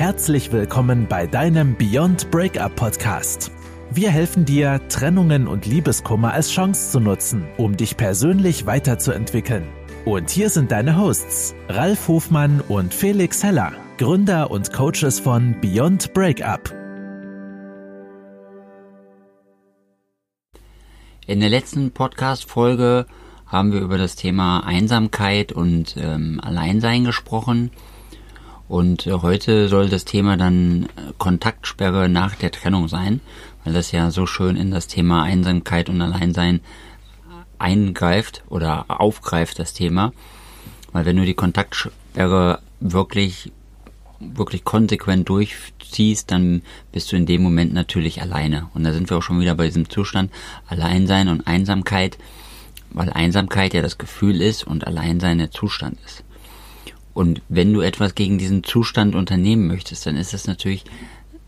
Herzlich willkommen bei deinem Beyond Breakup Podcast. Wir helfen dir, Trennungen und Liebeskummer als Chance zu nutzen, um dich persönlich weiterzuentwickeln. Und hier sind deine Hosts, Ralf Hofmann und Felix Heller, Gründer und Coaches von Beyond Breakup. In der letzten Podcast-Folge haben wir über das Thema Einsamkeit und ähm, Alleinsein gesprochen. Und äh, heute soll das Thema dann äh, Kontaktsperre nach der Trennung sein, weil das ja so schön in das Thema Einsamkeit und Alleinsein eingreift oder aufgreift, das Thema. Weil wenn du die Kontaktsperre wirklich, wirklich konsequent durchziehst, dann bist du in dem Moment natürlich alleine. Und da sind wir auch schon wieder bei diesem Zustand Alleinsein und Einsamkeit, weil Einsamkeit ja das Gefühl ist und Alleinsein der Zustand ist. Und wenn du etwas gegen diesen Zustand unternehmen möchtest, dann ist das natürlich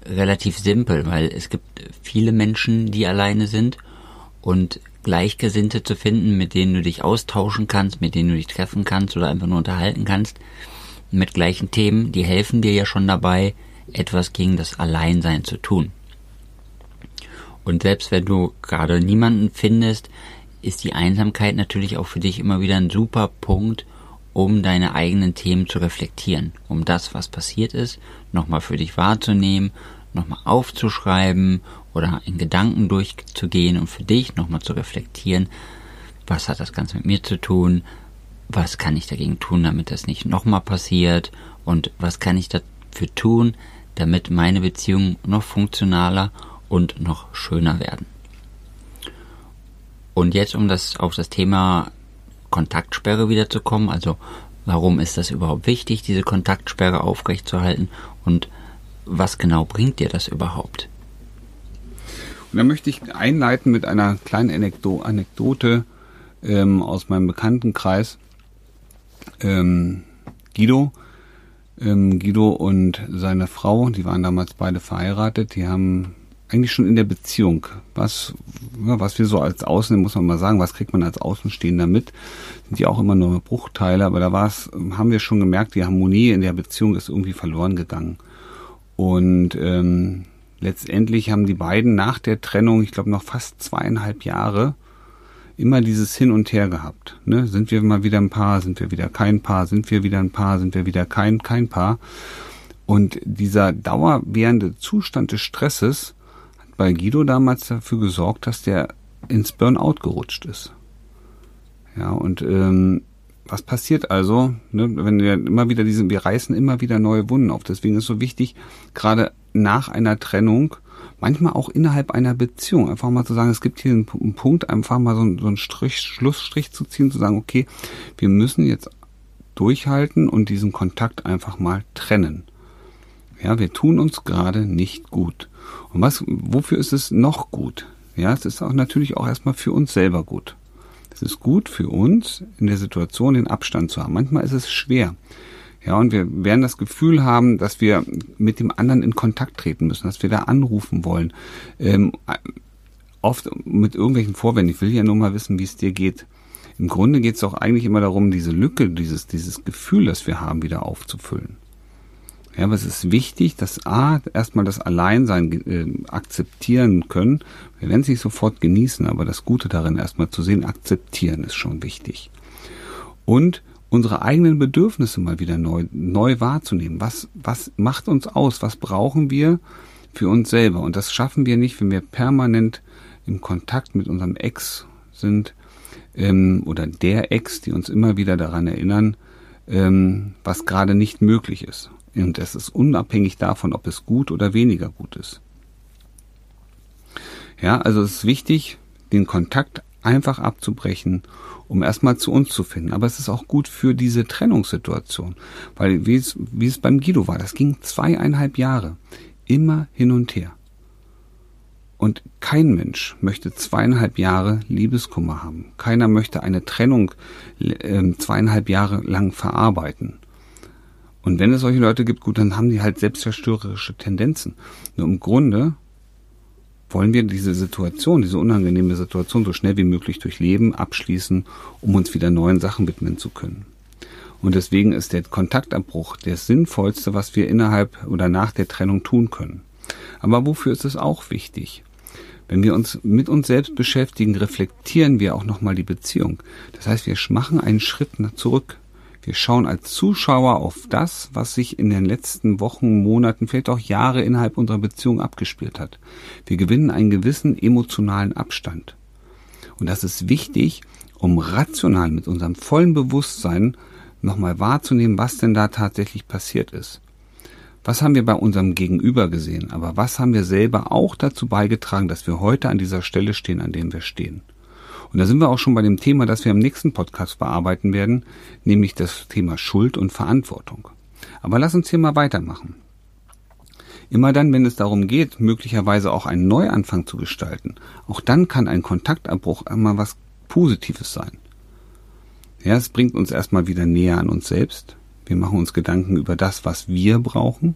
relativ simpel, weil es gibt viele Menschen, die alleine sind und Gleichgesinnte zu finden, mit denen du dich austauschen kannst, mit denen du dich treffen kannst oder einfach nur unterhalten kannst, mit gleichen Themen, die helfen dir ja schon dabei, etwas gegen das Alleinsein zu tun. Und selbst wenn du gerade niemanden findest, ist die Einsamkeit natürlich auch für dich immer wieder ein super Punkt, um deine eigenen Themen zu reflektieren, um das, was passiert ist, nochmal für dich wahrzunehmen, nochmal aufzuschreiben oder in Gedanken durchzugehen und für dich nochmal zu reflektieren, was hat das Ganze mit mir zu tun, was kann ich dagegen tun, damit das nicht nochmal passiert und was kann ich dafür tun, damit meine Beziehungen noch funktionaler und noch schöner werden. Und jetzt, um das auf das Thema Kontaktsperre wiederzukommen. Also warum ist das überhaupt wichtig, diese Kontaktsperre aufrechtzuerhalten und was genau bringt dir das überhaupt? Und da möchte ich einleiten mit einer kleinen Anekdo Anekdote ähm, aus meinem Bekanntenkreis. Ähm, Guido, ähm, Guido und seine Frau, die waren damals beide verheiratet, die haben eigentlich schon in der Beziehung. Was, was wir so als Außen, muss man mal sagen, was kriegt man als Außenstehender mit? Sind ja auch immer nur Bruchteile, aber da war es, haben wir schon gemerkt, die Harmonie in der Beziehung ist irgendwie verloren gegangen. Und ähm, letztendlich haben die beiden nach der Trennung, ich glaube noch fast zweieinhalb Jahre, immer dieses Hin und Her gehabt. Ne? Sind wir mal wieder ein Paar, sind wir wieder kein Paar, sind wir wieder ein Paar, sind wir wieder kein, kein Paar. Und dieser dauerwährende Zustand des Stresses bei Guido damals dafür gesorgt, dass der ins Burnout gerutscht ist. Ja, und ähm, was passiert also, ne, wenn wir immer wieder diesen, wir reißen immer wieder neue Wunden auf. Deswegen ist so wichtig, gerade nach einer Trennung, manchmal auch innerhalb einer Beziehung, einfach mal zu sagen, es gibt hier einen, einen Punkt, einfach mal so, so einen Strich, Schlussstrich zu ziehen, zu sagen, okay, wir müssen jetzt durchhalten und diesen Kontakt einfach mal trennen. Ja, wir tun uns gerade nicht gut. Und was, wofür ist es noch gut? Ja, es ist auch natürlich auch erstmal für uns selber gut. Es ist gut für uns, in der Situation den Abstand zu haben. Manchmal ist es schwer. Ja, und wir werden das Gefühl haben, dass wir mit dem anderen in Kontakt treten müssen, dass wir da anrufen wollen. Ähm, oft mit irgendwelchen Vorwänden. Ich will ja nur mal wissen, wie es dir geht. Im Grunde geht es doch eigentlich immer darum, diese Lücke, dieses, dieses Gefühl, das wir haben, wieder aufzufüllen. Ja, aber es ist wichtig, dass A, erstmal das Alleinsein äh, akzeptieren können. Wir werden es nicht sofort genießen, aber das Gute darin erstmal zu sehen, akzeptieren ist schon wichtig. Und unsere eigenen Bedürfnisse mal wieder neu, neu wahrzunehmen. Was, was macht uns aus? Was brauchen wir für uns selber? Und das schaffen wir nicht, wenn wir permanent im Kontakt mit unserem Ex sind ähm, oder der Ex, die uns immer wieder daran erinnern, ähm, was gerade nicht möglich ist. Und es ist unabhängig davon, ob es gut oder weniger gut ist. Ja, also es ist wichtig, den Kontakt einfach abzubrechen, um erstmal zu uns zu finden. Aber es ist auch gut für diese Trennungssituation, weil wie es, wie es beim Guido war, das ging zweieinhalb Jahre, immer hin und her. Und kein Mensch möchte zweieinhalb Jahre Liebeskummer haben. Keiner möchte eine Trennung äh, zweieinhalb Jahre lang verarbeiten. Und wenn es solche Leute gibt, gut, dann haben die halt selbstzerstörerische Tendenzen. Nur im Grunde wollen wir diese Situation, diese unangenehme Situation so schnell wie möglich durchleben, abschließen, um uns wieder neuen Sachen widmen zu können. Und deswegen ist der Kontaktabbruch das Sinnvollste, was wir innerhalb oder nach der Trennung tun können. Aber wofür ist es auch wichtig? Wenn wir uns mit uns selbst beschäftigen, reflektieren wir auch nochmal die Beziehung. Das heißt, wir machen einen Schritt zurück. Wir schauen als Zuschauer auf das, was sich in den letzten Wochen, Monaten, vielleicht auch Jahre innerhalb unserer Beziehung abgespielt hat. Wir gewinnen einen gewissen emotionalen Abstand. Und das ist wichtig, um rational mit unserem vollen Bewusstsein nochmal wahrzunehmen, was denn da tatsächlich passiert ist. Was haben wir bei unserem Gegenüber gesehen? Aber was haben wir selber auch dazu beigetragen, dass wir heute an dieser Stelle stehen, an dem wir stehen? Und da sind wir auch schon bei dem Thema, das wir im nächsten Podcast bearbeiten werden, nämlich das Thema Schuld und Verantwortung. Aber lass uns hier mal weitermachen. Immer dann, wenn es darum geht, möglicherweise auch einen Neuanfang zu gestalten, auch dann kann ein Kontaktabbruch einmal was Positives sein. Ja, es bringt uns erstmal wieder näher an uns selbst. Wir machen uns Gedanken über das, was wir brauchen.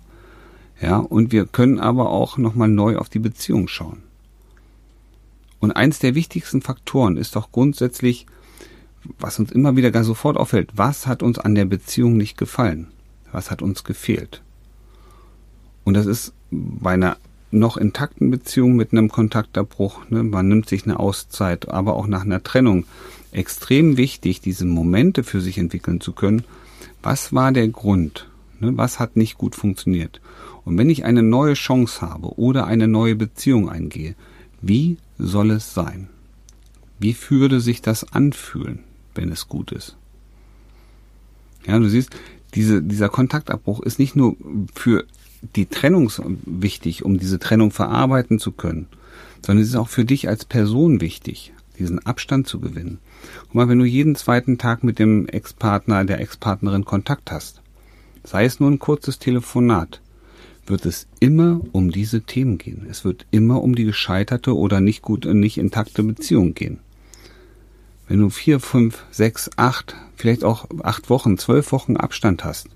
Ja, und wir können aber auch nochmal neu auf die Beziehung schauen. Und eins der wichtigsten Faktoren ist doch grundsätzlich, was uns immer wieder gar sofort auffällt, was hat uns an der Beziehung nicht gefallen? Was hat uns gefehlt? Und das ist bei einer noch intakten Beziehung mit einem Kontaktabbruch, ne, man nimmt sich eine Auszeit, aber auch nach einer Trennung, extrem wichtig, diese Momente für sich entwickeln zu können. Was war der Grund? Ne, was hat nicht gut funktioniert? Und wenn ich eine neue Chance habe oder eine neue Beziehung eingehe, wie soll es sein? Wie würde sich das anfühlen, wenn es gut ist? Ja, du siehst, diese, dieser Kontaktabbruch ist nicht nur für die Trennung wichtig, um diese Trennung verarbeiten zu können, sondern es ist auch für dich als Person wichtig, diesen Abstand zu gewinnen. Guck mal, wenn du jeden zweiten Tag mit dem Ex-Partner, der Ex-Partnerin Kontakt hast, sei es nur ein kurzes Telefonat, wird es immer um diese Themen gehen. Es wird immer um die gescheiterte oder nicht gut, nicht intakte Beziehung gehen. Wenn du vier, fünf, sechs, acht, vielleicht auch acht Wochen, zwölf Wochen Abstand hast,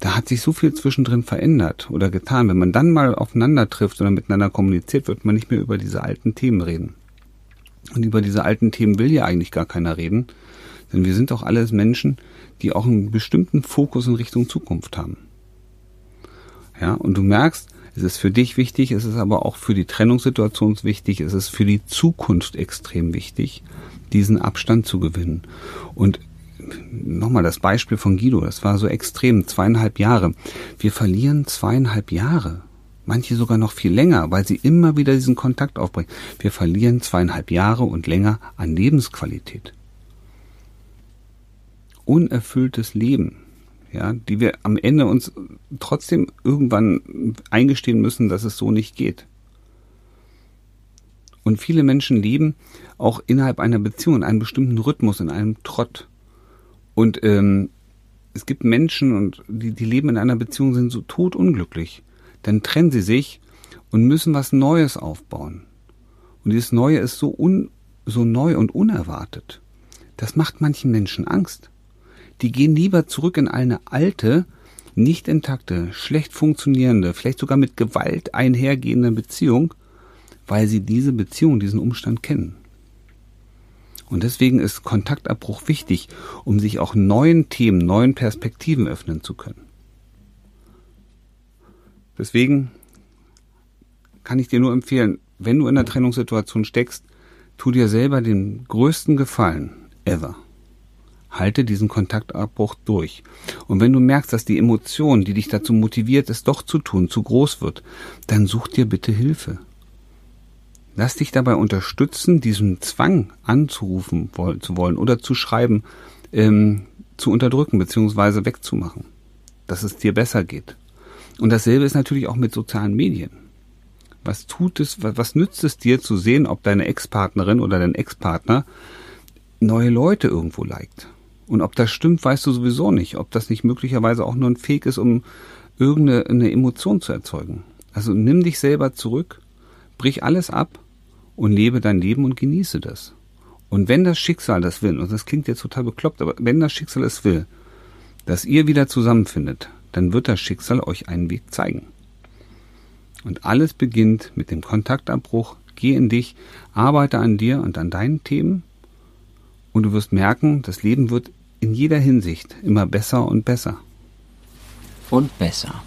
da hat sich so viel zwischendrin verändert oder getan. Wenn man dann mal aufeinander trifft oder miteinander kommuniziert, wird man nicht mehr über diese alten Themen reden. Und über diese alten Themen will ja eigentlich gar keiner reden, denn wir sind doch alles Menschen, die auch einen bestimmten Fokus in Richtung Zukunft haben. Ja, und du merkst, es ist für dich wichtig, es ist aber auch für die Trennungssituation wichtig, es ist für die Zukunft extrem wichtig, diesen Abstand zu gewinnen. Und nochmal das Beispiel von Guido, das war so extrem, zweieinhalb Jahre. Wir verlieren zweieinhalb Jahre. Manche sogar noch viel länger, weil sie immer wieder diesen Kontakt aufbringen. Wir verlieren zweieinhalb Jahre und länger an Lebensqualität. Unerfülltes Leben, ja, die wir am Ende uns trotzdem irgendwann eingestehen müssen, dass es so nicht geht. Und viele Menschen leben auch innerhalb einer Beziehung in einem bestimmten Rhythmus, in einem Trott. Und ähm, es gibt Menschen, und die, die leben in einer Beziehung, sind so totunglücklich. Dann trennen sie sich und müssen was Neues aufbauen. Und dieses Neue ist so, un, so neu und unerwartet. Das macht manchen Menschen Angst. Die gehen lieber zurück in eine alte, nicht intakte, schlecht funktionierende, vielleicht sogar mit Gewalt einhergehende Beziehung, weil sie diese Beziehung, diesen Umstand kennen. Und deswegen ist Kontaktabbruch wichtig, um sich auch neuen Themen, neuen Perspektiven öffnen zu können. Deswegen kann ich dir nur empfehlen, wenn du in einer Trennungssituation steckst, tu dir selber den größten Gefallen ever. Halte diesen Kontaktabbruch durch. Und wenn du merkst, dass die Emotion, die dich dazu motiviert, es doch zu tun, zu groß wird, dann such dir bitte Hilfe. Lass dich dabei unterstützen, diesen Zwang anzurufen zu wollen oder zu schreiben, ähm, zu unterdrücken bzw. wegzumachen, dass es dir besser geht. Und dasselbe ist natürlich auch mit sozialen Medien. Was tut es, was, nützt es dir zu sehen, ob deine Ex-Partnerin oder dein Ex-Partner neue Leute irgendwo liked? Und ob das stimmt, weißt du sowieso nicht. Ob das nicht möglicherweise auch nur ein Fake ist, um irgendeine Emotion zu erzeugen. Also nimm dich selber zurück, brich alles ab und lebe dein Leben und genieße das. Und wenn das Schicksal das will, und das klingt jetzt total bekloppt, aber wenn das Schicksal es will, dass ihr wieder zusammenfindet, dann wird das Schicksal euch einen Weg zeigen. Und alles beginnt mit dem Kontaktabbruch. Geh in dich, arbeite an dir und an deinen Themen und du wirst merken, das Leben wird in jeder Hinsicht immer besser und besser. Und besser.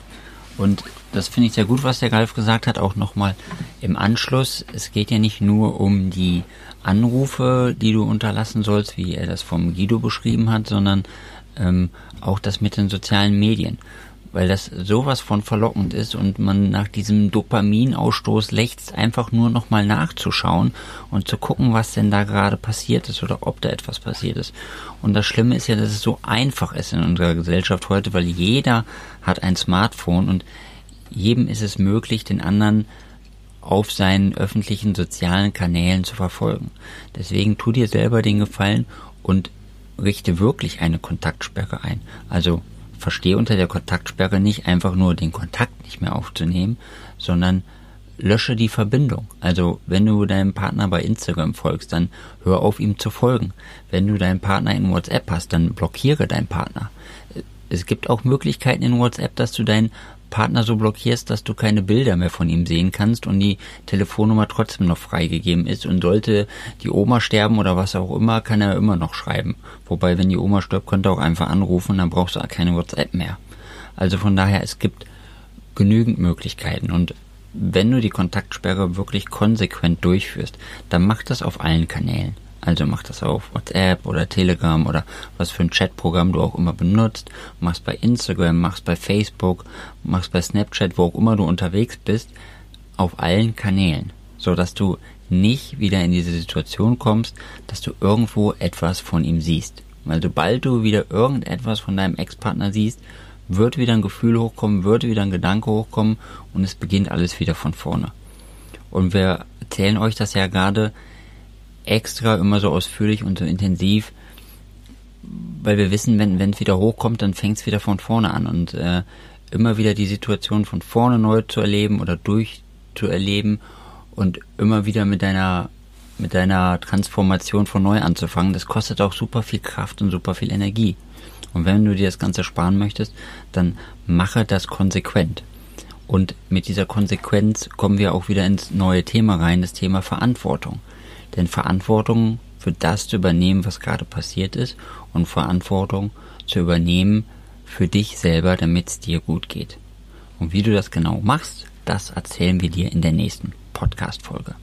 Und das finde ich sehr gut, was der Galf gesagt hat, auch nochmal im Anschluss. Es geht ja nicht nur um die Anrufe, die du unterlassen sollst, wie er das vom Guido beschrieben hat, sondern ähm, auch das mit den sozialen Medien weil das sowas von verlockend ist und man nach diesem Dopaminausstoß lächzt, einfach nur nochmal nachzuschauen und zu gucken, was denn da gerade passiert ist oder ob da etwas passiert ist. Und das Schlimme ist ja, dass es so einfach ist in unserer Gesellschaft heute, weil jeder hat ein Smartphone und jedem ist es möglich, den anderen auf seinen öffentlichen sozialen Kanälen zu verfolgen. Deswegen tu dir selber den Gefallen und richte wirklich eine Kontaktsperre ein. Also verstehe unter der Kontaktsperre nicht einfach nur den Kontakt nicht mehr aufzunehmen, sondern lösche die Verbindung. Also wenn du deinem Partner bei Instagram folgst, dann hör auf ihm zu folgen. Wenn du deinen Partner in WhatsApp hast, dann blockiere deinen Partner. Es gibt auch Möglichkeiten in WhatsApp, dass du deinen Partner so blockierst, dass du keine Bilder mehr von ihm sehen kannst und die Telefonnummer trotzdem noch freigegeben ist und sollte die Oma sterben oder was auch immer, kann er immer noch schreiben. Wobei, wenn die Oma stirbt, könnte er auch einfach anrufen, dann brauchst du keine WhatsApp mehr. Also von daher, es gibt genügend Möglichkeiten und wenn du die Kontaktsperre wirklich konsequent durchführst, dann mach das auf allen Kanälen. Also mach das auf WhatsApp oder Telegram oder was für ein Chatprogramm du auch immer benutzt. Mach's bei Instagram, mach's bei Facebook, mach's bei Snapchat, wo auch immer du unterwegs bist, auf allen Kanälen, so dass du nicht wieder in diese Situation kommst, dass du irgendwo etwas von ihm siehst. Weil sobald du wieder irgendetwas von deinem Ex-Partner siehst, wird wieder ein Gefühl hochkommen, wird wieder ein Gedanke hochkommen und es beginnt alles wieder von vorne. Und wir erzählen euch das ja gerade extra immer so ausführlich und so intensiv, weil wir wissen, wenn es wieder hochkommt, dann fängt es wieder von vorne an und äh, immer wieder die Situation von vorne neu zu erleben oder durchzuerleben und immer wieder mit deiner mit deiner Transformation von neu anzufangen, das kostet auch super viel Kraft und super viel Energie. Und wenn du dir das Ganze sparen möchtest, dann mache das konsequent. Und mit dieser Konsequenz kommen wir auch wieder ins neue Thema rein, das Thema Verantwortung. Denn Verantwortung für das zu übernehmen, was gerade passiert ist und Verantwortung zu übernehmen für dich selber, damit es dir gut geht. Und wie du das genau machst, das erzählen wir dir in der nächsten Podcast-Folge.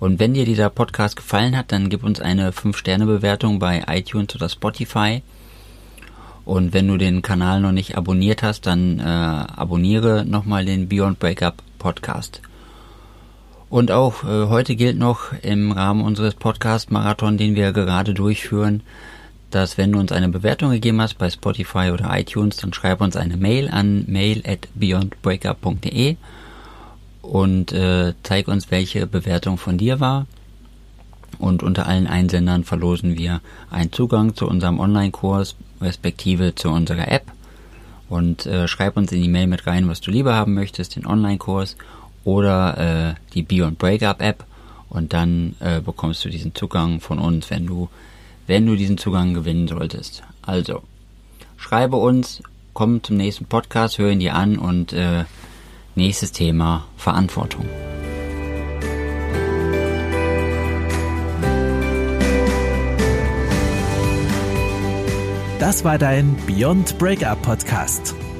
Und wenn dir dieser Podcast gefallen hat, dann gib uns eine 5-Sterne-Bewertung bei iTunes oder Spotify. Und wenn du den Kanal noch nicht abonniert hast, dann äh, abonniere nochmal den Beyond Breakup Podcast. Und auch äh, heute gilt noch im Rahmen unseres Podcast-Marathon, den wir gerade durchführen, dass wenn du uns eine Bewertung gegeben hast bei Spotify oder iTunes, dann schreib uns eine Mail an mail at beyondbreakup.de und äh, zeig uns, welche Bewertung von dir war. Und unter allen Einsendern verlosen wir einen Zugang zu unserem Online-Kurs, respektive zu unserer App. Und äh, schreib uns in die Mail mit rein, was du lieber haben möchtest, den Online-Kurs oder äh, die Beyond Breakup App und dann äh, bekommst du diesen Zugang von uns, wenn du wenn du diesen Zugang gewinnen solltest. Also schreibe uns, komm zum nächsten Podcast, hör ihn dir an und äh, nächstes Thema Verantwortung. Das war dein Beyond Breakup Podcast.